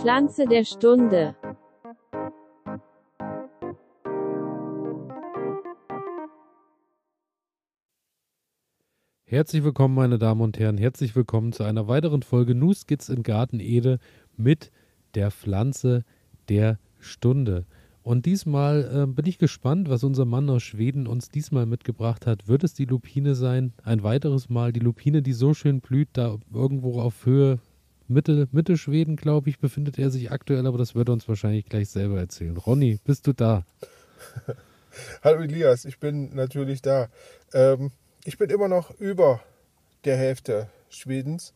Pflanze der Stunde. Herzlich willkommen, meine Damen und Herren. Herzlich willkommen zu einer weiteren Folge Nu Skits in Garten Ede mit der Pflanze der Stunde. Und diesmal äh, bin ich gespannt, was unser Mann aus Schweden uns diesmal mitgebracht hat. Wird es die Lupine sein? Ein weiteres Mal die Lupine, die so schön blüht, da irgendwo auf Höhe Mitte, Mitte Schweden, glaube ich, befindet er sich aktuell, aber das wird er uns wahrscheinlich gleich selber erzählen. Ronny, bist du da? Hallo Elias, ich bin natürlich da. Ähm, ich bin immer noch über der Hälfte Schwedens,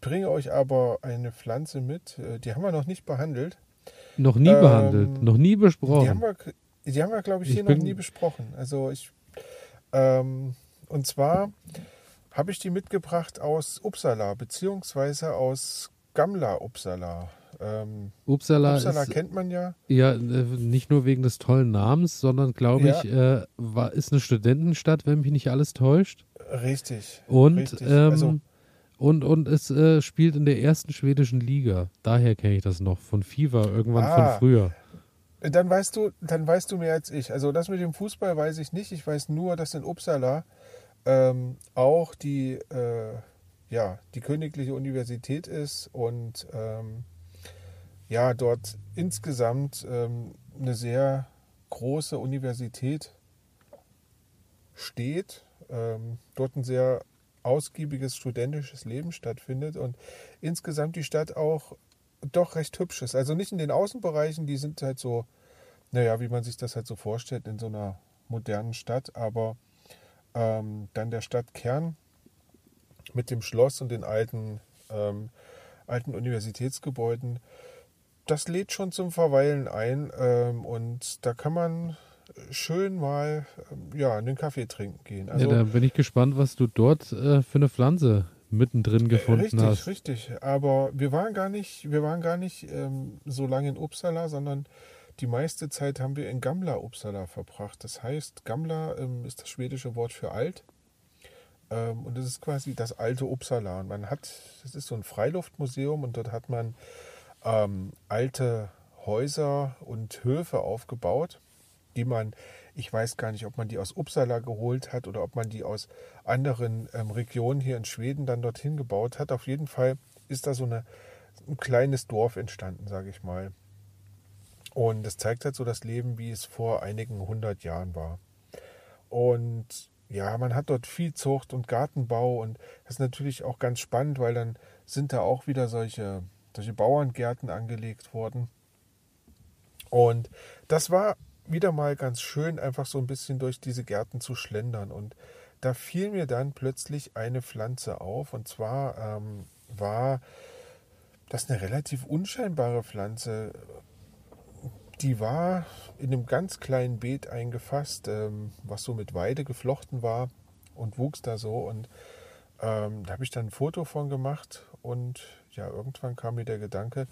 bringe euch aber eine Pflanze mit, äh, die haben wir noch nicht behandelt. Noch nie Ähm, behandelt, noch nie besprochen. Die haben wir, die haben wir glaube ich, Ich hier bin- noch nie besprochen. Also ich, ähm, und zwar habe ich die mitgebracht aus Uppsala, beziehungsweise aus Gamla Uppsala. Ähm, Uppsala, Uppsala ist kennt man ja. ja äh, nicht nur wegen des tollen Namens, sondern glaube Ja. ich, äh, war, ist eine Studentenstadt, wenn mich nicht alles täuscht. Richtig. Und, richtig. ähm, also, und, und es äh, spielt in der ersten schwedischen Liga. Daher kenne ich das noch von FIFA, irgendwann Ah. von früher. Dann weißt du, dann weißt du mehr als ich. Also das mit dem Fußball weiß ich nicht. Ich weiß nur, dass in Uppsala ähm, auch die, äh, ja, die Königliche Universität ist und ähm, ja, dort insgesamt ähm, eine sehr große Universität steht. Ähm, dort ein sehr ausgiebiges studentisches Leben stattfindet und insgesamt die Stadt auch doch recht hübsch ist. Also nicht in den Außenbereichen, die sind halt so, naja, wie man sich das halt so vorstellt in so einer modernen Stadt, aber ähm, dann der Stadtkern mit dem Schloss und den alten, ähm, alten Universitätsgebäuden, das lädt schon zum Verweilen ein ähm, und da kann man schön mal ähm, ja, einen Kaffee trinken gehen. Also, ja, da bin ich gespannt, was du dort äh, für eine Pflanze mittendrin gefunden richtig, hast. richtig. Aber wir waren gar nicht, wir waren gar nicht ähm, so lange in Uppsala, sondern die meiste Zeit haben wir in Gamla Uppsala verbracht. Das heißt, Gamla ähm, ist das schwedische Wort für alt. Ähm, und das ist quasi das alte Uppsala. Und man hat, das ist so ein Freiluftmuseum und dort hat man ähm, alte Häuser und Höfe aufgebaut, die man, ich weiß gar nicht, ob man die aus Uppsala geholt hat oder ob man die aus anderen ähm, Regionen hier in Schweden dann dorthin gebaut hat. Auf jeden Fall ist da so eine, ein kleines Dorf entstanden, sage ich mal. Und es zeigt halt so das Leben, wie es vor einigen hundert Jahren war. Und ja, man hat dort Viehzucht und Gartenbau und das ist natürlich auch ganz spannend, weil dann sind da auch wieder solche, solche Bauerngärten angelegt worden. Und das war wieder mal ganz schön, einfach so ein bisschen durch diese Gärten zu schlendern. Und da fiel mir dann plötzlich eine Pflanze auf. Und zwar ähm, war das eine relativ unscheinbare Pflanze. Die war in einem ganz kleinen Beet eingefasst, ähm, was so mit Weide geflochten war und wuchs da so. Und ähm, da habe ich dann ein Foto von gemacht. Und ja, irgendwann kam mir der Gedanke,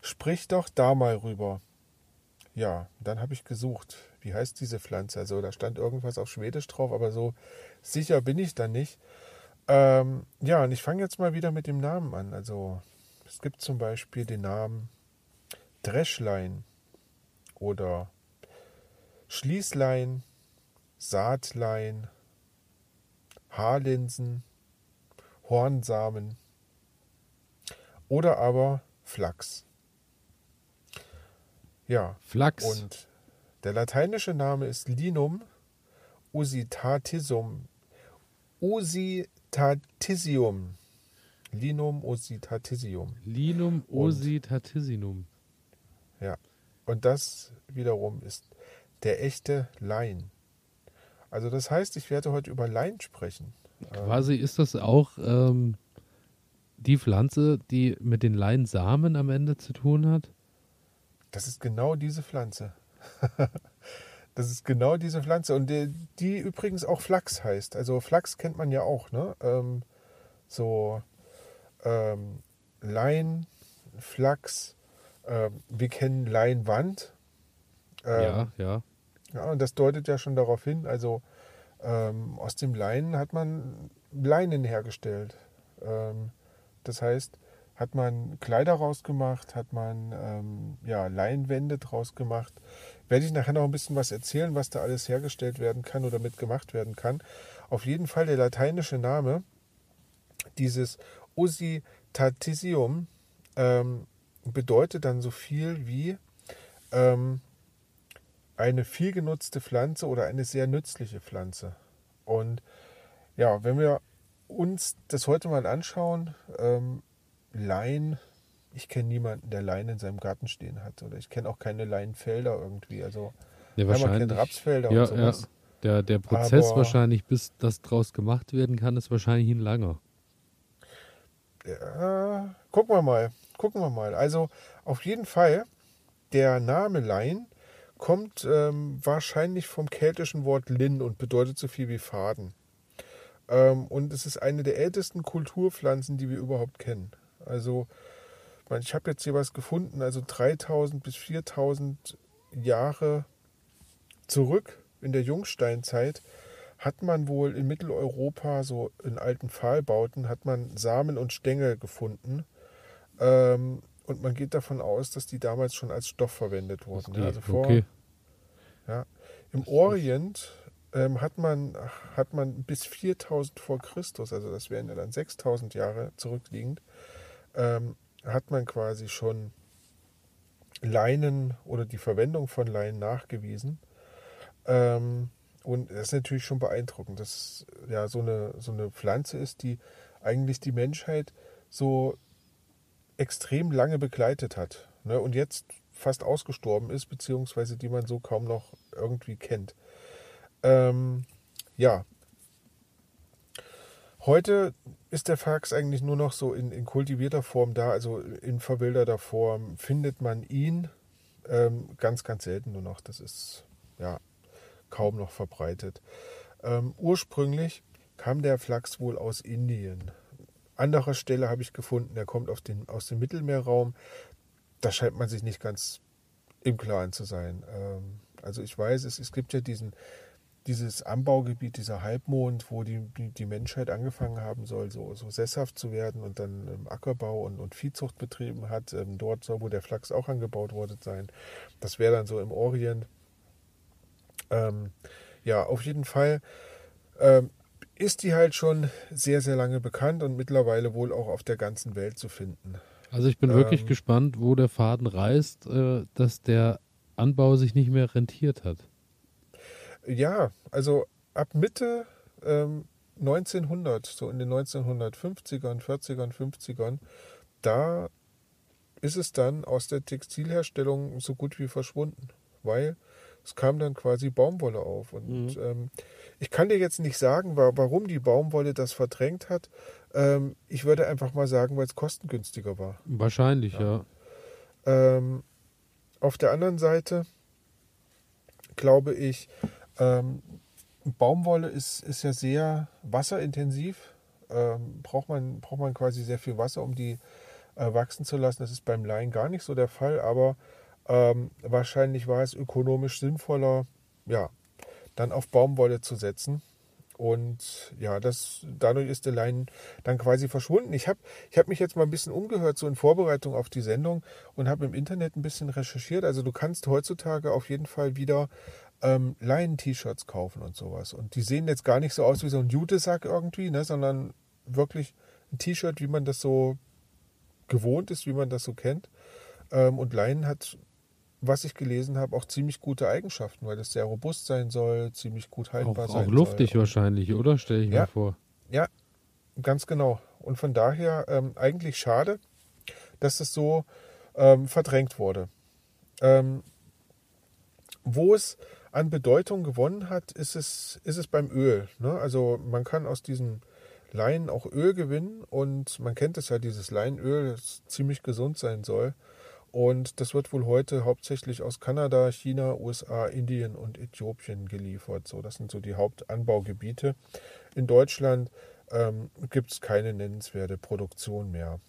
sprich doch da mal rüber. Ja, dann habe ich gesucht, wie heißt diese Pflanze? Also da stand irgendwas auf Schwedisch drauf, aber so sicher bin ich da nicht. Ähm, ja, und ich fange jetzt mal wieder mit dem Namen an. Also es gibt zum Beispiel den Namen Dreschlein oder Schließlein, Saatlein, Haarlinsen, Hornsamen oder aber Flachs. Ja, Flachs. und der lateinische Name ist Linum usitatisum. Usitatissium. Linum usitatissium. Linum ositatissinum. Ja. Und das wiederum ist der echte Lein. Also das heißt, ich werde heute über Lein sprechen. Quasi ist das auch ähm, die Pflanze, die mit den Leinsamen am Ende zu tun hat. Das ist genau diese Pflanze. das ist genau diese Pflanze. Und die, die übrigens auch Flachs heißt. Also Flachs kennt man ja auch, ne? Ähm, so ähm, Lein, Flachs. Ähm, wir kennen Leinwand. Ähm, ja, ja. Ja, und das deutet ja schon darauf hin, also ähm, aus dem Leinen hat man Leinen hergestellt. Ähm, das heißt, hat man Kleider rausgemacht, hat man ähm, ja, Leinwände draus gemacht. Werde ich nachher noch ein bisschen was erzählen, was da alles hergestellt werden kann oder mitgemacht werden kann. Auf jeden Fall der lateinische Name, dieses Usitatissium, ähm, bedeutet dann so viel wie ähm, eine viel genutzte Pflanze oder eine sehr nützliche Pflanze. Und ja, wenn wir uns das heute mal anschauen, ähm, Lein, ich kenne niemanden, der Lein in seinem Garten stehen hat. Oder ich kenne auch keine Leinfelder irgendwie. Also ja, wahrscheinlich. Man Rapsfelder ja, und sowas. Ja. Der, der Prozess Aber, wahrscheinlich, bis das draus gemacht werden kann, ist wahrscheinlich ein langer. Ja, gucken wir mal. Gucken wir mal. Also auf jeden Fall, der Name Lein kommt ähm, wahrscheinlich vom keltischen Wort Lin und bedeutet so viel wie Faden. Ähm, und es ist eine der ältesten Kulturpflanzen, die wir überhaupt kennen. Also, ich habe jetzt hier was gefunden, also 3000 bis 4000 Jahre zurück in der Jungsteinzeit hat man wohl in Mitteleuropa, so in alten Pfahlbauten, hat man Samen und Stängel gefunden. Ähm, und man geht davon aus, dass die damals schon als Stoff verwendet wurden. Okay, also vor, okay. ja. Im Orient ähm, hat, man, hat man bis 4000 vor Christus, also das wären ja dann 6000 Jahre zurückliegend, ähm, hat man quasi schon Leinen oder die Verwendung von Leinen nachgewiesen. Ähm, und das ist natürlich schon beeindruckend, dass ja so eine, so eine Pflanze ist, die eigentlich die Menschheit so extrem lange begleitet hat ne, und jetzt fast ausgestorben ist, beziehungsweise die man so kaum noch irgendwie kennt. Ähm, ja. Heute ist der Fax eigentlich nur noch so in, in kultivierter Form da, also in verwilderter Form findet man ihn ähm, ganz, ganz selten nur noch. Das ist ja kaum noch verbreitet. Ähm, ursprünglich kam der Flachs wohl aus Indien. Anderer Stelle habe ich gefunden, er kommt den, aus dem Mittelmeerraum. Da scheint man sich nicht ganz im Klaren zu sein. Ähm, also ich weiß, es, es gibt ja diesen dieses Anbaugebiet, dieser Halbmond, wo die, die, Menschheit angefangen haben soll, so, so sesshaft zu werden und dann ähm, Ackerbau und, und, Viehzucht betrieben hat. Ähm, dort soll wohl der Flachs auch angebaut worden sein. Das wäre dann so im Orient. Ähm, ja, auf jeden Fall ähm, ist die halt schon sehr, sehr lange bekannt und mittlerweile wohl auch auf der ganzen Welt zu finden. Also ich bin wirklich ähm, gespannt, wo der Faden reißt, äh, dass der Anbau sich nicht mehr rentiert hat. Ja, also ab Mitte ähm, 1900, so in den 1950ern, 40ern, 50ern, da ist es dann aus der Textilherstellung so gut wie verschwunden, weil es kam dann quasi Baumwolle auf. Und mhm. ähm, ich kann dir jetzt nicht sagen, warum die Baumwolle das verdrängt hat. Ähm, ich würde einfach mal sagen, weil es kostengünstiger war. Wahrscheinlich, ja. ja. Ähm, auf der anderen Seite glaube ich, ähm, Baumwolle ist, ist ja sehr wasserintensiv. Ähm, braucht, man, braucht man quasi sehr viel Wasser, um die äh, wachsen zu lassen. Das ist beim Laien gar nicht so der Fall, aber ähm, wahrscheinlich war es ökonomisch sinnvoller, ja, dann auf Baumwolle zu setzen. Und ja, das, dadurch ist der Lein dann quasi verschwunden. Ich habe ich hab mich jetzt mal ein bisschen umgehört, so in Vorbereitung auf die Sendung und habe im Internet ein bisschen recherchiert. Also du kannst heutzutage auf jeden Fall wieder ähm, Leinen-T-Shirts kaufen und sowas. Und die sehen jetzt gar nicht so aus wie so ein Jutesack irgendwie, ne, sondern wirklich ein T-Shirt, wie man das so gewohnt ist, wie man das so kennt. Ähm, und Leinen hat, was ich gelesen habe, auch ziemlich gute Eigenschaften, weil es sehr robust sein soll, ziemlich gut haltbar auch, sein Auch luftig soll. wahrscheinlich, oder? Stelle ich ja, mir vor. Ja, ganz genau. Und von daher ähm, eigentlich schade, dass das so ähm, verdrängt wurde. Ähm, wo es an Bedeutung gewonnen hat, ist es, ist es beim Öl. Ne? Also man kann aus diesen Leinen auch Öl gewinnen und man kennt es ja, dieses Leinöl, das ziemlich gesund sein soll. Und das wird wohl heute hauptsächlich aus Kanada, China, USA, Indien und Äthiopien geliefert. So, das sind so die Hauptanbaugebiete. In Deutschland ähm, gibt es keine nennenswerte Produktion mehr.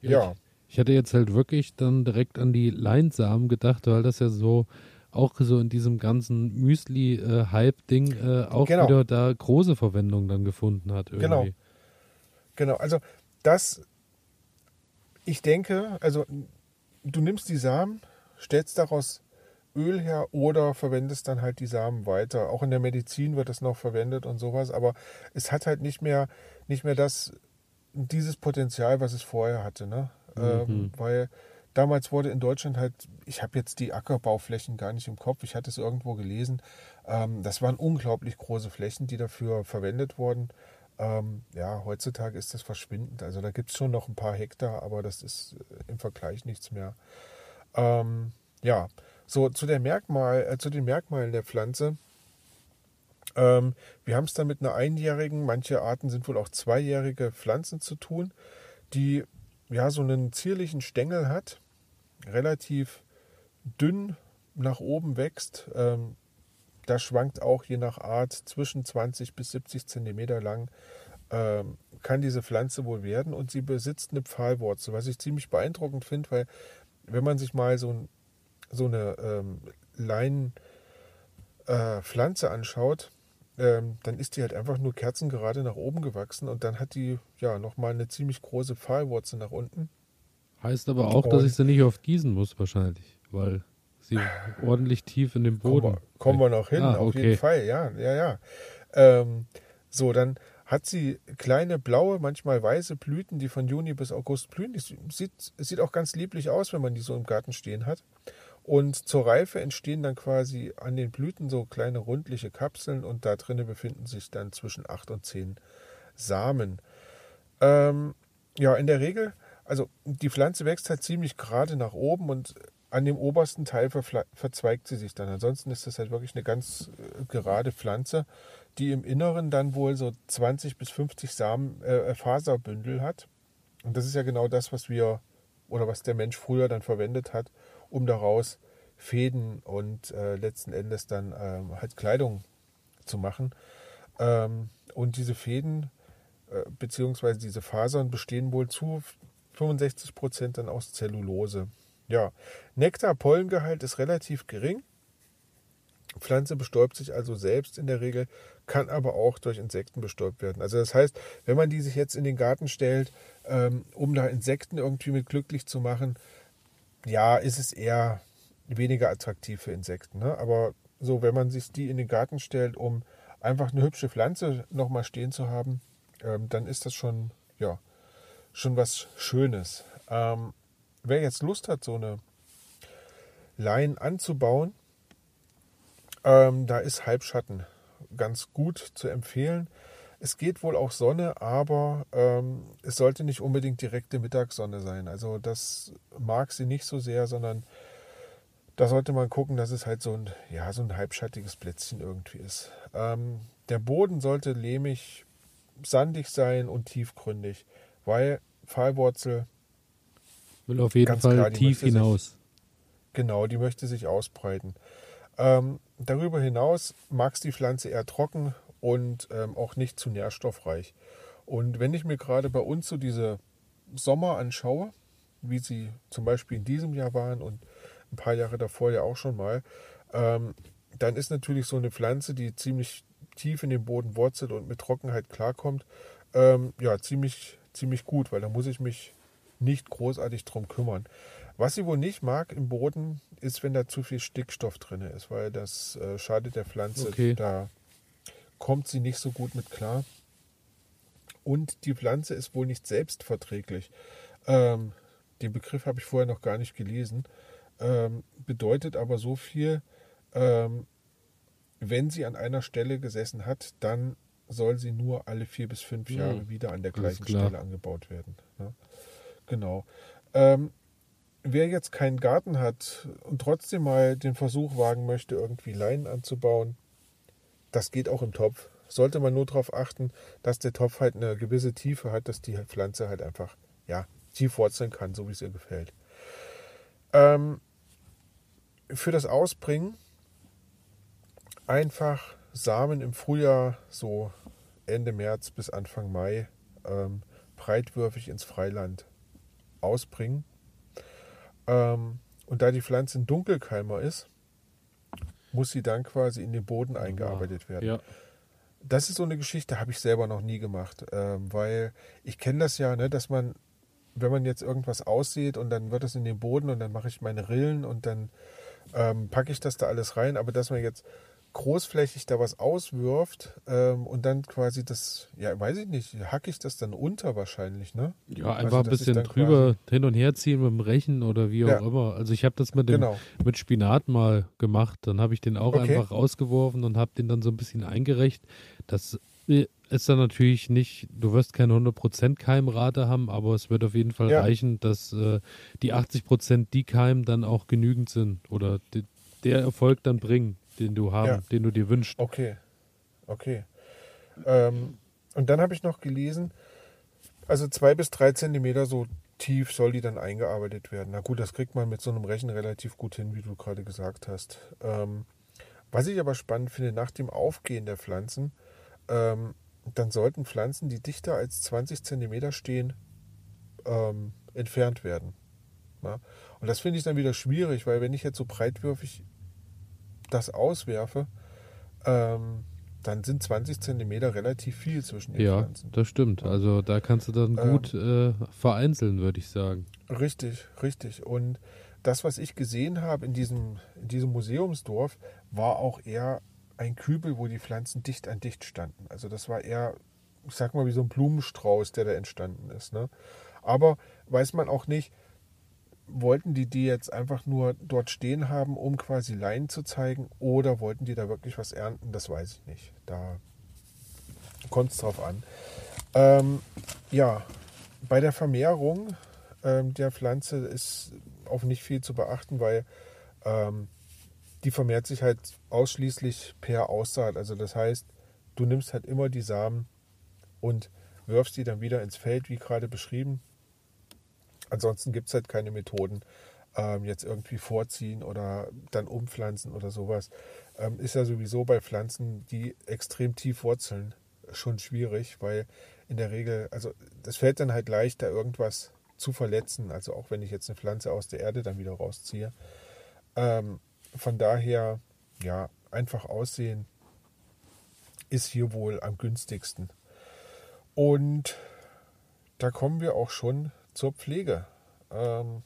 Ja. Ich, ich hatte jetzt halt wirklich dann direkt an die Leinsamen gedacht, weil das ja so auch so in diesem ganzen Müsli-Hype-Ding äh, auch genau. wieder da große Verwendung dann gefunden hat. Irgendwie. Genau. Genau. Also das ich denke, also du nimmst die Samen, stellst daraus Öl her oder verwendest dann halt die Samen weiter. Auch in der Medizin wird das noch verwendet und sowas, aber es hat halt nicht mehr, nicht mehr das, dieses Potenzial, was es vorher hatte. Ne? Mhm. Ähm, weil damals wurde in Deutschland halt, ich habe jetzt die Ackerbauflächen gar nicht im Kopf, ich hatte es irgendwo gelesen, ähm, das waren unglaublich große Flächen, die dafür verwendet wurden. Ähm, ja, heutzutage ist das verschwindend. Also da gibt es schon noch ein paar Hektar, aber das ist äh, im Vergleich nichts mehr. Ähm, ja, so, zu, der Merkmal, äh, zu den Merkmalen der Pflanze. Ähm, wir haben es dann mit einer einjährigen, manche Arten sind wohl auch zweijährige Pflanzen zu tun, die ja so einen zierlichen Stängel hat, relativ dünn nach oben wächst. Ähm, da schwankt auch je nach Art zwischen 20 bis 70 Zentimeter lang. Ähm, kann diese Pflanze wohl werden und sie besitzt eine Pfahlwurzel, was ich ziemlich beeindruckend finde, weil wenn man sich mal so ein so eine ähm, Leinenpflanze äh, anschaut, ähm, dann ist die halt einfach nur kerzengerade nach oben gewachsen und dann hat die ja nochmal eine ziemlich große Pfahlwurzel nach unten. Heißt aber auch, und dass ich sie nicht oft gießen muss, wahrscheinlich, weil sie ordentlich tief in den Boden. Kommen wir, kommen wir noch hin, ah, auf jeden Fall, ja, ja, ja. Ähm, so, dann hat sie kleine blaue, manchmal weiße Blüten, die von Juni bis August blühen. Das sieht, sieht auch ganz lieblich aus, wenn man die so im Garten stehen hat. Und zur Reife entstehen dann quasi an den Blüten so kleine rundliche Kapseln und da drinnen befinden sich dann zwischen acht und zehn Samen. Ähm, ja, in der Regel, also die Pflanze wächst halt ziemlich gerade nach oben und an dem obersten Teil verzweigt sie sich dann. Ansonsten ist das halt wirklich eine ganz äh, gerade Pflanze, die im Inneren dann wohl so 20 bis 50 Samen, äh, Faserbündel hat. Und das ist ja genau das, was wir oder was der Mensch früher dann verwendet hat, um daraus Fäden und äh, letzten Endes dann ähm, halt Kleidung zu machen. Ähm, und diese Fäden äh, beziehungsweise diese Fasern bestehen wohl zu 65 Prozent dann aus Zellulose. Ja, Nektar-Pollengehalt ist relativ gering. Pflanze bestäubt sich also selbst in der Regel, kann aber auch durch Insekten bestäubt werden. Also das heißt, wenn man die sich jetzt in den Garten stellt, ähm, um da Insekten irgendwie mit glücklich zu machen, ja, ist es eher weniger attraktiv für Insekten. Ne? Aber so, wenn man sich die in den Garten stellt, um einfach eine hübsche Pflanze nochmal stehen zu haben, ähm, dann ist das schon, ja, schon was Schönes. Ähm, wer jetzt Lust hat, so eine Lein anzubauen, ähm, da ist Halbschatten ganz gut zu empfehlen. Es geht wohl auch Sonne, aber ähm, es sollte nicht unbedingt direkte Mittagssonne sein. Also das mag sie nicht so sehr, sondern da sollte man gucken, dass es halt so ein, ja, so ein halbschattiges Plätzchen irgendwie ist. Ähm, der Boden sollte lehmig, sandig sein und tiefgründig, weil Pfahlwurzel will auf jeden Fall klar, tief hinaus. Sich, genau, die möchte sich ausbreiten. Ähm, darüber hinaus mag es die Pflanze eher trocken, und ähm, auch nicht zu nährstoffreich. Und wenn ich mir gerade bei uns so diese Sommer anschaue, wie sie zum Beispiel in diesem Jahr waren und ein paar Jahre davor ja auch schon mal, ähm, dann ist natürlich so eine Pflanze, die ziemlich tief in den Boden wurzelt und mit Trockenheit klarkommt, ähm, ja, ziemlich, ziemlich gut, weil da muss ich mich nicht großartig drum kümmern. Was sie wohl nicht mag im Boden, ist, wenn da zu viel Stickstoff drin ist, weil das äh, schadet der Pflanze. Okay. Da kommt sie nicht so gut mit klar. Und die Pflanze ist wohl nicht selbstverträglich. Ähm, den Begriff habe ich vorher noch gar nicht gelesen. Ähm, bedeutet aber so viel, ähm, wenn sie an einer Stelle gesessen hat, dann soll sie nur alle vier bis fünf hm, Jahre wieder an der gleichen Stelle angebaut werden. Ja? Genau. Ähm, wer jetzt keinen Garten hat und trotzdem mal den Versuch wagen möchte, irgendwie Leinen anzubauen, das geht auch im Topf. Sollte man nur darauf achten, dass der Topf halt eine gewisse Tiefe hat, dass die Pflanze halt einfach ja, tief wurzeln kann, so wie es ihr gefällt. Ähm, für das Ausbringen einfach Samen im Frühjahr, so Ende März bis Anfang Mai, ähm, breitwürfig ins Freiland ausbringen. Ähm, und da die Pflanze ein Dunkelkeimer ist, muss sie dann quasi in den Boden eingearbeitet werden. Ja. Das ist so eine Geschichte, habe ich selber noch nie gemacht, ähm, weil ich kenne das ja, ne, dass man wenn man jetzt irgendwas aussieht und dann wird es in den Boden und dann mache ich meine Rillen und dann ähm, packe ich das da alles rein. Aber dass man jetzt großflächig da was auswirft ähm, und dann quasi das, ja, weiß ich nicht, hacke ich das dann unter wahrscheinlich, ne? Ja, einfach also, ein bisschen drüber hin und her ziehen mit dem Rechen oder wie auch ja. immer. Also ich habe das mit dem genau. mit Spinat mal gemacht, dann habe ich den auch okay. einfach rausgeworfen und habe den dann so ein bisschen eingerecht. Das ist dann natürlich nicht, du wirst keine 100% Keimrate haben, aber es wird auf jeden Fall ja. reichen, dass äh, die 80% die Keim dann auch genügend sind oder die, der Erfolg dann bringen den du haben, ja. den du dir wünschst. Okay, okay. Ähm, und dann habe ich noch gelesen, also zwei bis drei Zentimeter so tief soll die dann eingearbeitet werden. Na gut, das kriegt man mit so einem Rechen relativ gut hin, wie du gerade gesagt hast. Ähm, was ich aber spannend finde, nach dem Aufgehen der Pflanzen, ähm, dann sollten Pflanzen, die dichter als 20 Zentimeter stehen, ähm, entfernt werden. Ja? Und das finde ich dann wieder schwierig, weil wenn ich jetzt so breitwürfig das auswerfe, ähm, dann sind 20 Zentimeter relativ viel zwischen den ja, Pflanzen. Ja, das stimmt. Also da kannst du dann ähm, gut ähm, äh, vereinzeln, würde ich sagen. Richtig, richtig. Und das, was ich gesehen habe in diesem, in diesem Museumsdorf, war auch eher ein Kübel, wo die Pflanzen dicht an dicht standen. Also das war eher, ich sag mal, wie so ein Blumenstrauß, der da entstanden ist. Ne? Aber weiß man auch nicht, wollten die die jetzt einfach nur dort stehen haben, um quasi Laien zu zeigen, oder wollten die da wirklich was ernten? Das weiß ich nicht. Da kommt es drauf an. Ähm, ja, bei der Vermehrung ähm, der Pflanze ist auf nicht viel zu beachten, weil ähm, die vermehrt sich halt ausschließlich per Aussaat. Also das heißt, du nimmst halt immer die Samen und wirfst die dann wieder ins Feld, wie gerade beschrieben. Ansonsten gibt es halt keine Methoden, ähm, jetzt irgendwie vorziehen oder dann umpflanzen oder sowas. Ähm, ist ja sowieso bei Pflanzen, die extrem tief wurzeln, schon schwierig, weil in der Regel, also es fällt dann halt leichter, irgendwas zu verletzen. Also auch wenn ich jetzt eine Pflanze aus der Erde dann wieder rausziehe. Ähm, von daher, ja, einfach aussehen ist hier wohl am günstigsten. Und da kommen wir auch schon zur Pflege. Ähm,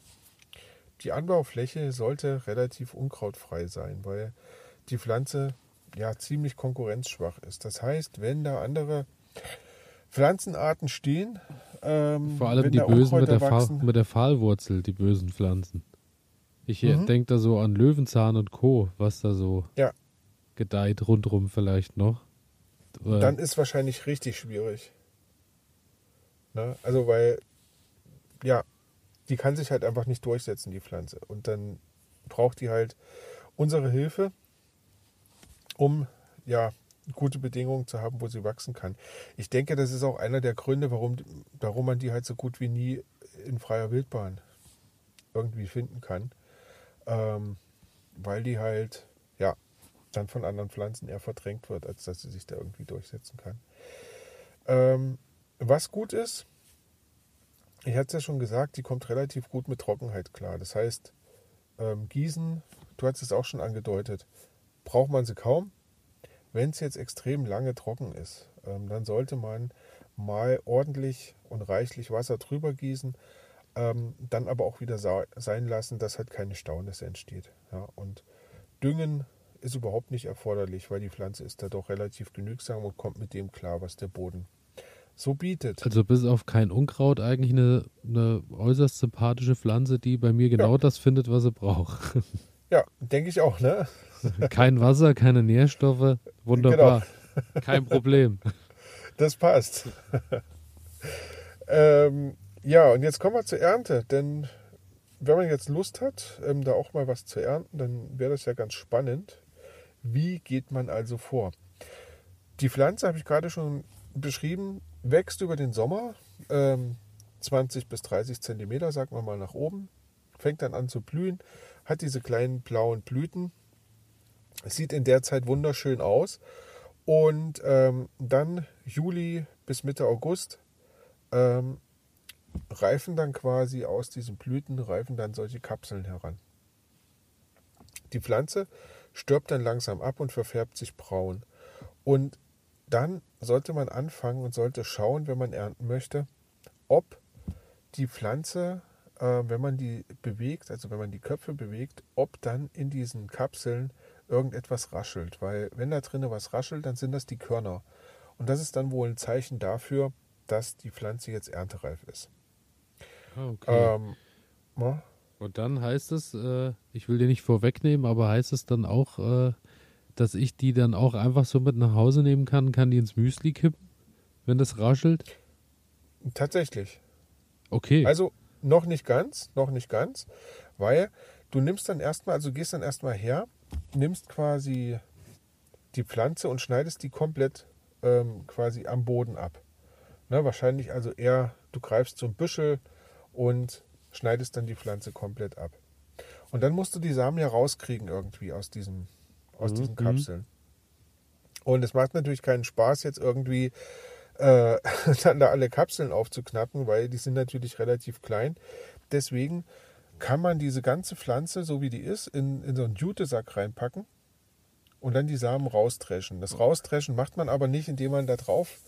die Anbaufläche sollte relativ unkrautfrei sein, weil die Pflanze ja ziemlich konkurrenzschwach ist. Das heißt, wenn da andere Pflanzenarten stehen, ähm, vor allem die bösen mit der, wachsen, mit der Pfahlwurzel, die bösen Pflanzen. Ich mhm. denke da so an Löwenzahn und Co., was da so ja. gedeiht rundrum vielleicht noch. Oder Dann ist wahrscheinlich richtig schwierig. Ne? Also weil ja, die kann sich halt einfach nicht durchsetzen, die Pflanze. Und dann braucht die halt unsere Hilfe, um ja gute Bedingungen zu haben, wo sie wachsen kann. Ich denke, das ist auch einer der Gründe, warum, warum man die halt so gut wie nie in freier Wildbahn irgendwie finden kann. Ähm, weil die halt, ja, dann von anderen Pflanzen eher verdrängt wird, als dass sie sich da irgendwie durchsetzen kann. Ähm, was gut ist, ich hatte es ja schon gesagt, die kommt relativ gut mit Trockenheit klar. Das heißt, ähm, Gießen, du hast es auch schon angedeutet, braucht man sie kaum. Wenn es jetzt extrem lange trocken ist, ähm, dann sollte man mal ordentlich und reichlich Wasser drüber gießen, ähm, dann aber auch wieder sein lassen, dass halt keine Staunässe entsteht. Ja, und Düngen ist überhaupt nicht erforderlich, weil die Pflanze ist da doch relativ genügsam und kommt mit dem klar, was der Boden so bietet. Also bis auf kein Unkraut eigentlich eine, eine äußerst sympathische Pflanze, die bei mir genau ja. das findet, was sie braucht. Ja, denke ich auch, ne? Kein Wasser, keine Nährstoffe, wunderbar. Genau. Kein Problem. Das passt. ähm, ja, und jetzt kommen wir zur Ernte, denn wenn man jetzt Lust hat, ähm, da auch mal was zu ernten, dann wäre das ja ganz spannend. Wie geht man also vor? Die Pflanze habe ich gerade schon beschrieben, wächst über den Sommer ähm, 20 bis 30 Zentimeter, sagen wir mal, nach oben, fängt dann an zu blühen, hat diese kleinen blauen Blüten, sieht in der Zeit wunderschön aus und ähm, dann Juli bis Mitte August ähm, reifen dann quasi aus diesen Blüten, reifen dann solche Kapseln heran. Die Pflanze stirbt dann langsam ab und verfärbt sich braun. Und dann sollte man anfangen und sollte schauen, wenn man ernten möchte, ob die Pflanze, äh, wenn man die bewegt, also wenn man die Köpfe bewegt, ob dann in diesen Kapseln irgendetwas raschelt. Weil wenn da drinnen was raschelt, dann sind das die Körner. Und das ist dann wohl ein Zeichen dafür, dass die Pflanze jetzt erntereif ist. Ah, okay. Ähm, ja, Und dann heißt es, äh, ich will dir nicht vorwegnehmen, aber heißt es dann auch, äh, dass ich die dann auch einfach so mit nach Hause nehmen kann, kann die ins Müsli kippen, wenn das raschelt? tatsächlich. Okay. Also noch nicht ganz, noch nicht ganz, weil du nimmst dann erstmal, also gehst dann erstmal her, nimmst quasi die Pflanze und schneidest die komplett ähm, quasi am Boden ab. Ne, wahrscheinlich also eher, du greifst so ein Büschel und schneidest dann die Pflanze komplett ab. Und dann musst du die Samen ja rauskriegen irgendwie aus, diesem, aus Mhm, diesen. Kapseln. Und es macht natürlich keinen Spaß, jetzt irgendwie äh, dann da alle Kapseln aufzuknappen, weil die sind natürlich relativ klein. Deswegen kann man diese ganze Pflanze, so wie die ist, in, in so einen Jutesack reinpacken und dann die Samen raustreschen. Das Raustreschen macht man aber nicht, indem man da drauf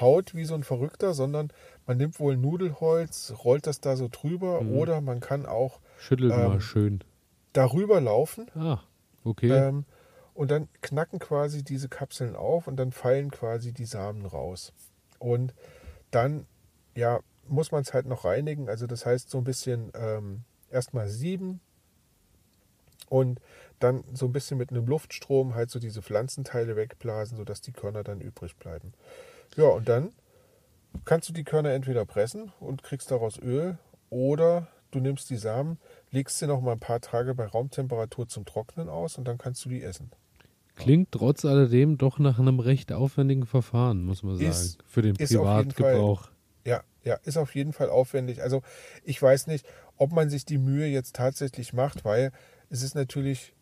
haut wie so ein Verrückter, sondern man nimmt wohl Nudelholz, rollt das da so drüber Mhm. oder man kann auch Schüttelt mal ähm, schön. darüber laufen Ah, okay. ähm, und dann knacken quasi diese Kapseln auf und dann fallen quasi die Samen raus. Und dann, ja, muss man es halt noch reinigen. Also das heißt so ein bisschen ähm, erstmal sieben und dann so ein bisschen mit einem Luftstrom halt so diese Pflanzenteile wegblasen, sodass die Körner dann übrig bleiben. Ja, und dann kannst du die Körner entweder pressen und kriegst daraus Öl oder du nimmst die Samen, legst sie noch mal ein paar Tage bei Raumtemperatur zum Trocknen aus und dann kannst du die essen. Klingt trotz alledem doch nach einem recht aufwendigen Verfahren, muss man sagen. Ist- für den Privatgebrauch. Ja, ja, ist auf jeden Fall aufwendig. Also ich weiß nicht, ob man sich die Mühe jetzt tatsächlich macht, weil es ist natürlich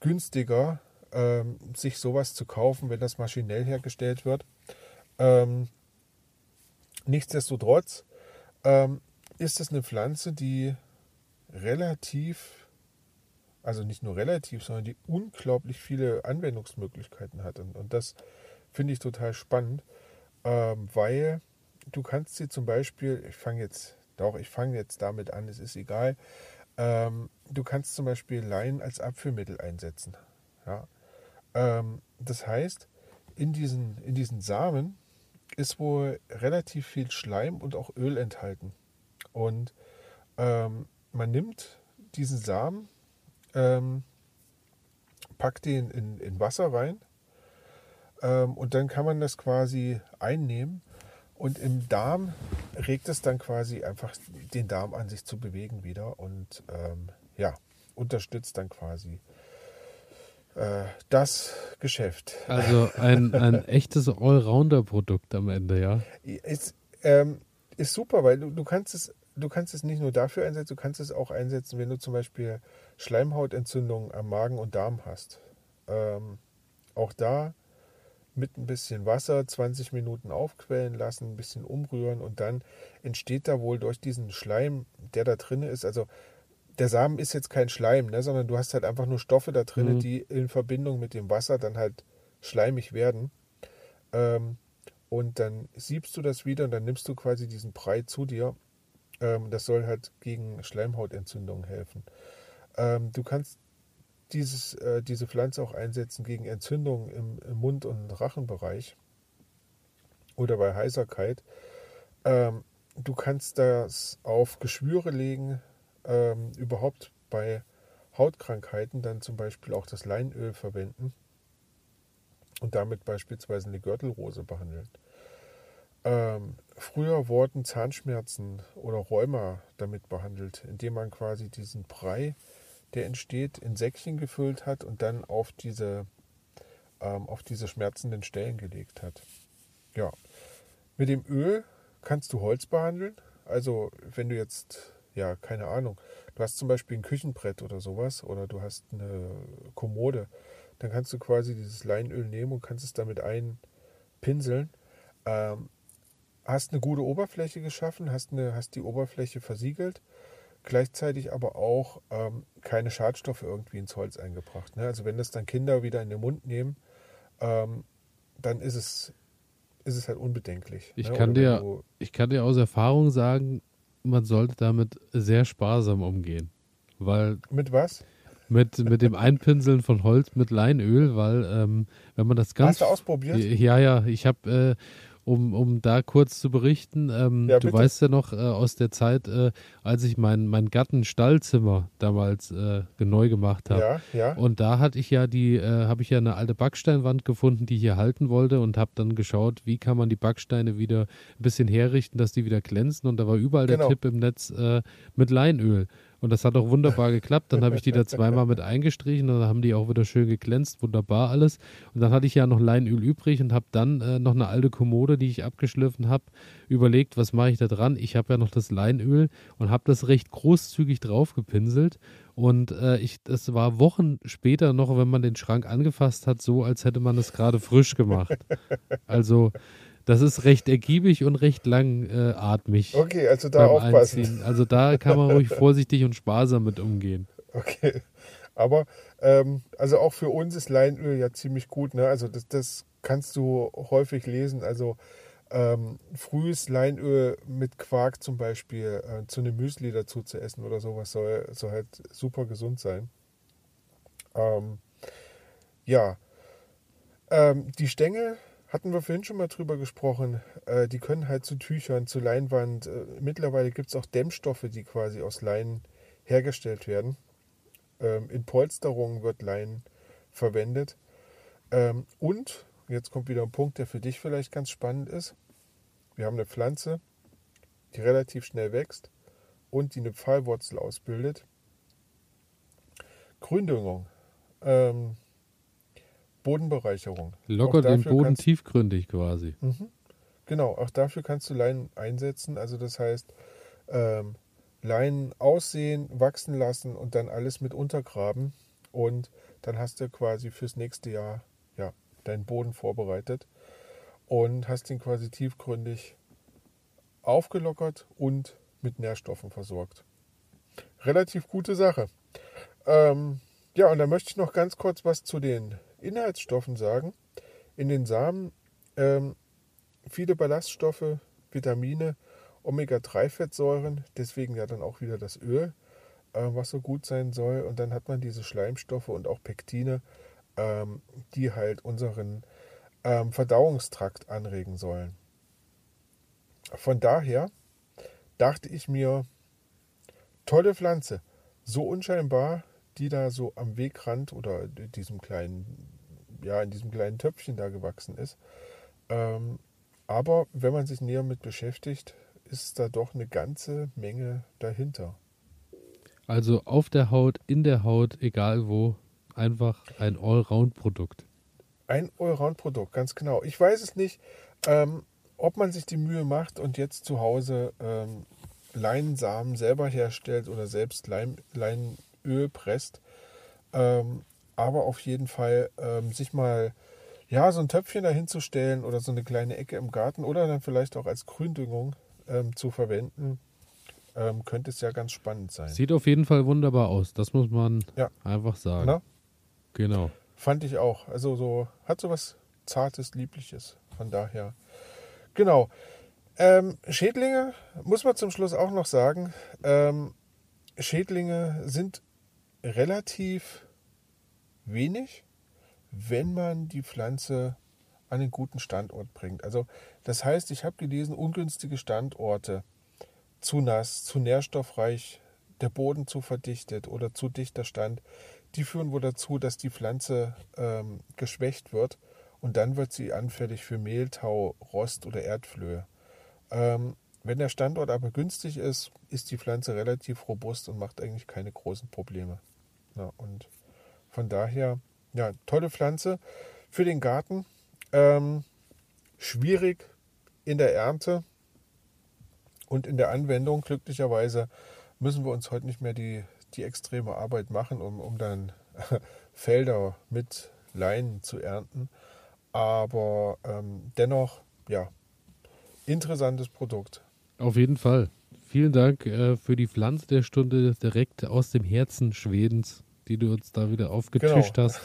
günstiger, ähm, sich sowas zu kaufen, wenn das maschinell hergestellt wird. Ähm, nichtsdestotrotz ähm, ist es eine Pflanze, die relativ, also nicht nur relativ, sondern die unglaublich viele Anwendungsmöglichkeiten hat. Und, und das finde ich total spannend, ähm, weil du kannst sie zum Beispiel, ich fange jetzt, doch, ich fange jetzt damit an, es ist egal, ähm, du kannst zum Beispiel Lein als Abführmittel einsetzen. Ja? Ähm, das heißt, in diesen, in diesen Samen ist wohl relativ viel Schleim und auch Öl enthalten. Und ähm, man nimmt diesen Samen, ähm, packt den in, in Wasser rein ähm, und dann kann man das quasi einnehmen und im Darm regt es dann quasi einfach den Darm an sich zu bewegen wieder und ähm, ja, unterstützt dann quasi äh, das Geschäft. Also ein, ein echtes Allrounder-Produkt am Ende, ja. Ist, ähm, ist super, weil du, du kannst es du kannst es nicht nur dafür einsetzen, du kannst es auch einsetzen, wenn du zum Beispiel Schleimhautentzündungen am Magen und Darm hast. Ähm, auch da mit ein bisschen Wasser 20 Minuten aufquellen lassen, ein bisschen umrühren und dann entsteht da wohl durch diesen Schleim, der da drin ist, also der Samen ist jetzt kein Schleim, ne, sondern du hast halt einfach nur Stoffe da drin, Mhm. die in Verbindung mit dem Wasser dann halt schleimig werden. Ähm, und dann siebst du das wieder und dann nimmst du quasi diesen Brei zu dir. Ähm, das soll halt gegen Schleimhautentzündungen helfen. Ähm, du kannst dieses, äh, diese Pflanze auch einsetzen gegen Entzündungen im, im Mund- und Rachenbereich oder bei Heiserkeit. Ähm, du kannst das auf Geschwüre legen, ähm, überhaupt bei Hautkrankheiten dann zum Beispiel auch das Leinöl verwenden und damit beispielsweise eine Gürtelrose behandeln. Ähm, früher wurden Zahnschmerzen oder Rheuma damit behandelt, indem man quasi diesen Brei, der entsteht, in Säckchen gefüllt hat und dann auf diese, ähm, auf diese schmerzenden Stellen gelegt hat. Ja, mit dem Öl kannst du Holz behandeln. Also wenn du jetzt, ja, keine Ahnung, du hast zum Beispiel ein Küchenbrett oder sowas oder du hast eine Kommode, dann kannst du quasi dieses Leinöl nehmen und kannst es damit einpinseln. Ähm, hast eine gute Oberfläche geschaffen, hast, eine, hast die Oberfläche versiegelt, gleichzeitig aber auch ähm, keine Schadstoffe irgendwie ins Holz eingebracht. Ne? Also wenn das dann Kinder wieder in den Mund nehmen, ähm, dann ist es, ist es halt unbedenklich. Ich ne? kann Oder dir- Ich kann dir aus Erfahrung sagen, man sollte damit sehr sparsam umgehen. Weil Mit was? mit, mit dem Einpinseln von Holz mit Leinöl, weil ähm, wenn man das ganz Hast du ausprobiert? Ja, ja, ich habe, äh, um, um da kurz zu berichten, ähm, Ja, du weißt ja noch äh, aus der Zeit, äh, als ich mein, mein Gatten-Stallzimmer damals äh, neu gemacht habe. Ja, ja. Und da hatte ich ja die, äh, habe ich ja eine alte Backsteinwand gefunden, die ich hier halten wollte und habe dann geschaut, wie kann man die Backsteine wieder ein bisschen herrichten, dass die wieder glänzen. Und da war überall Genau. der Tipp im Netz äh, mit Leinöl. Und das hat auch wunderbar geklappt. Dann habe ich die da zweimal mit eingestrichen und dann haben die auch wieder schön geglänzt, wunderbar alles. Und dann hatte ich ja noch Leinöl übrig und habe dann äh, noch eine alte Kommode, die ich abgeschliffen habe, überlegt, was mache ich da dran. Ich habe ja noch das Leinöl und habe das recht großzügig drauf gepinselt. Und äh, ich, das war Wochen später noch, wenn man den Schrank angefasst hat, so, als hätte man es gerade frisch gemacht. Also, das ist recht ergiebig und recht langatmig Okay, also da aufpassen. Einziehen. Also da kann man ruhig vorsichtig und sparsam mit umgehen. Okay. Aber ähm, also auch für uns ist Leinöl ja ziemlich gut. Ne? Also das, das kannst du häufig lesen. Also ähm, frühes Leinöl mit Quark zum Beispiel äh, zu einem Müsli dazu zu essen oder sowas soll, soll halt super gesund sein. Ähm, ja. Ähm, die Stängel hatten wir vorhin schon mal drüber gesprochen. Äh, die können halt zu Tüchern, zu Leinwand. Äh, mittlerweile gibt es auch Dämmstoffe, die quasi aus Leinen hergestellt werden. Ähm, in Polsterungen wird Leinen verwendet. Ähm, und, jetzt kommt wieder ein Punkt, der für dich vielleicht ganz spannend ist. Wir haben eine Pflanze, die relativ schnell wächst und die eine Pfahlwurzel ausbildet. Gründüngung, ähm, Bodenbereicherung. Lockert Auch den Boden tiefgründig quasi. Mhm. Genau, auch dafür kannst du Leinen einsetzen. Also das heißt, ähm, Leinen aussehen, wachsen lassen und dann alles mit untergraben. Und dann hast du quasi fürs nächste Jahr ja, deinen Boden vorbereitet und hast ihn quasi tiefgründig aufgelockert und mit Nährstoffen versorgt. Relativ gute Sache. Ähm, ja, und da möchte ich noch ganz kurz was zu den Inhaltsstoffen sagen. In den Samen ähm, viele Ballaststoffe, Vitamine, Omega-3-Fettsäuren, deswegen ja dann auch wieder das Öl, äh, was so gut sein soll. Und dann hat man diese Schleimstoffe und auch Pektine, ähm, die halt unseren ähm, Verdauungstrakt anregen sollen. Von daher dachte ich mir, tolle Pflanze, so unscheinbar, die da so am Wegrand oder diesem kleinen, ja, in diesem kleinen Töpfchen da gewachsen ist. Ähm, aber wenn man sich näher mit beschäftigt, ist da doch eine ganze Menge dahinter. Also auf der Haut, in der Haut, egal wo, einfach ein Allround-Produkt. Ein Allround-Produkt, ganz genau. Ich weiß es nicht, ähm, ob man sich die Mühe macht und jetzt zu Hause ähm, Leinsamen selber herstellt oder selbst Leim, Leinöl presst. Ähm, aber auf jeden Fall ähm, sich mal ja, so ein Töpfchen dahin zu stellen oder so eine kleine Ecke im Garten oder dann vielleicht auch als Gründüngung ähm, zu verwenden, ähm, könnte es ja ganz spannend sein. Sieht auf jeden Fall wunderbar aus. Das muss man Ja. einfach sagen. Na? Genau. Fand ich auch. Also so hat so was Zartes, Liebliches. Von daher. Genau. Ähm, Schädlinge muss man zum Schluss auch noch sagen. Ähm, Schädlinge sind relativ wenig, wenn man die Pflanze an einen guten Standort bringt. Also das heißt, ich habe gelesen, ungünstige Standorte, zu nass, zu nährstoffreich, der Boden zu verdichtet oder zu dichter Stand, die führen wohl dazu, dass die Pflanze ähm, geschwächt wird und dann wird sie anfällig für Mehltau, Rost oder Erdflöhe. Ähm, wenn der Standort aber günstig ist, ist die Pflanze relativ robust und macht eigentlich keine großen Probleme. Ja, und von daher, ja, tolle Pflanze für den Garten. Ähm, schwierig in der Ernte und in der Anwendung. Glücklicherweise müssen wir uns heute nicht mehr die, die extreme Arbeit machen, um, um dann Felder mit Leinen zu ernten. Aber ähm, dennoch, ja, interessantes Produkt. Auf jeden Fall. Vielen Dank äh, für die Pflanze der Stunde direkt aus dem Herzen Schwedens, die du uns da wieder aufgetischt Genau. hast.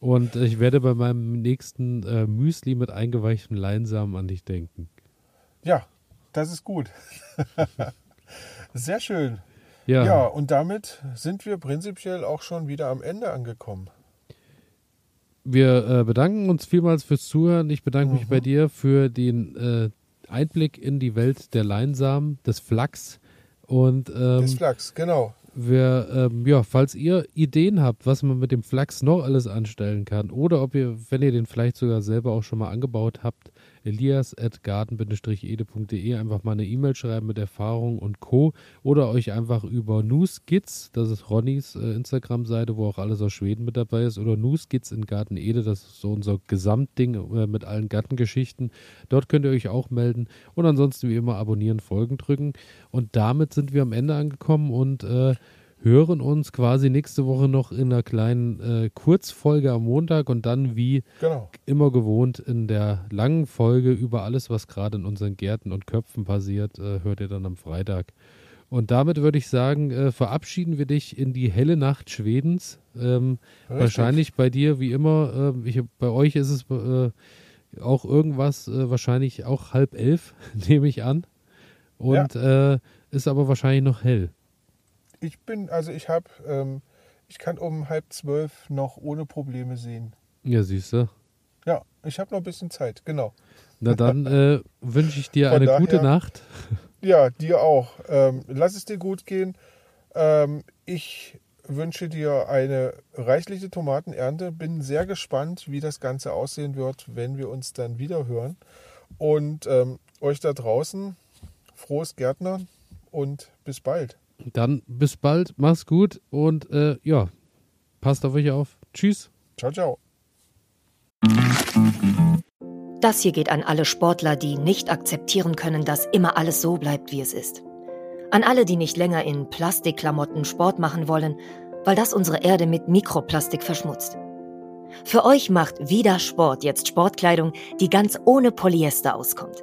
Und ich werde bei meinem nächsten äh, Müsli mit eingeweichtem Leinsamen an dich denken. Ja, Das ist gut. Sehr schön. Ja. Ja, und damit sind wir prinzipiell auch schon wieder am Ende angekommen. Wir äh, bedanken uns vielmals fürs Zuhören. Ich bedanke mich Mhm. bei dir für den äh, Einblick in die Welt der Leinsamen, des Flachs. Und ähm, Des Flachs, genau. Wir, ähm, ja, falls ihr Ideen habt, was man mit dem Flachs noch alles anstellen kann, oder ob ihr, wenn ihr den vielleicht sogar selber auch schon mal angebaut habt, elias.garten-ede.de einfach mal eine E-Mail schreiben mit Erfahrung und Co. Oder euch einfach über Newskits, das ist Ronnys äh, Instagram-Seite, wo auch alles aus Schweden mit dabei ist, oder Newskits in Garten Ede, das ist so unser Gesamtding äh, mit allen Gartengeschichten. Dort könnt ihr euch auch melden. Und ansonsten wie immer abonnieren, Folgen drücken. Und damit sind wir am Ende angekommen und äh, hören uns quasi nächste Woche noch in einer kleinen äh, Kurzfolge am Montag und dann wie Genau. immer gewohnt in der langen Folge über alles, was gerade in unseren Gärten und Köpfen passiert, äh, hört ihr dann am Freitag. Und damit würde ich sagen, äh, verabschieden wir dich in die helle Nacht Schwedens. Ähm, wahrscheinlich bei dir wie immer, äh, ich, bei euch ist es äh, auch irgendwas, äh, wahrscheinlich auch halb elf, nehme ich an. Und äh, ist aber wahrscheinlich noch hell. Ich bin, also ich habe, ähm, ich kann um halb zwölf noch ohne Probleme sehen. Ja, siehst du. Ja, ich habe noch ein bisschen Zeit, genau. Na dann äh, wünsche ich dir Von eine daher- gute Nacht. Ja, dir auch. Ähm, lass es dir gut gehen. Ähm, ich wünsche dir eine reichliche Tomatenernte. Bin sehr gespannt, wie das Ganze aussehen wird, wenn wir uns dann wieder hören. Und ähm, euch da draußen frohes Gärtnern und bis bald. Dann bis bald, mach's gut und äh, ja, passt auf euch auf. Tschüss. Ciao, ciao. Das hier geht an alle Sportler, die nicht akzeptieren können, dass immer alles so bleibt, wie es ist. An alle, die nicht länger in Plastikklamotten Sport machen wollen, weil das unsere Erde mit Mikroplastik verschmutzt. Für euch macht Vida Sport jetzt Sportkleidung, die ganz ohne Polyester auskommt.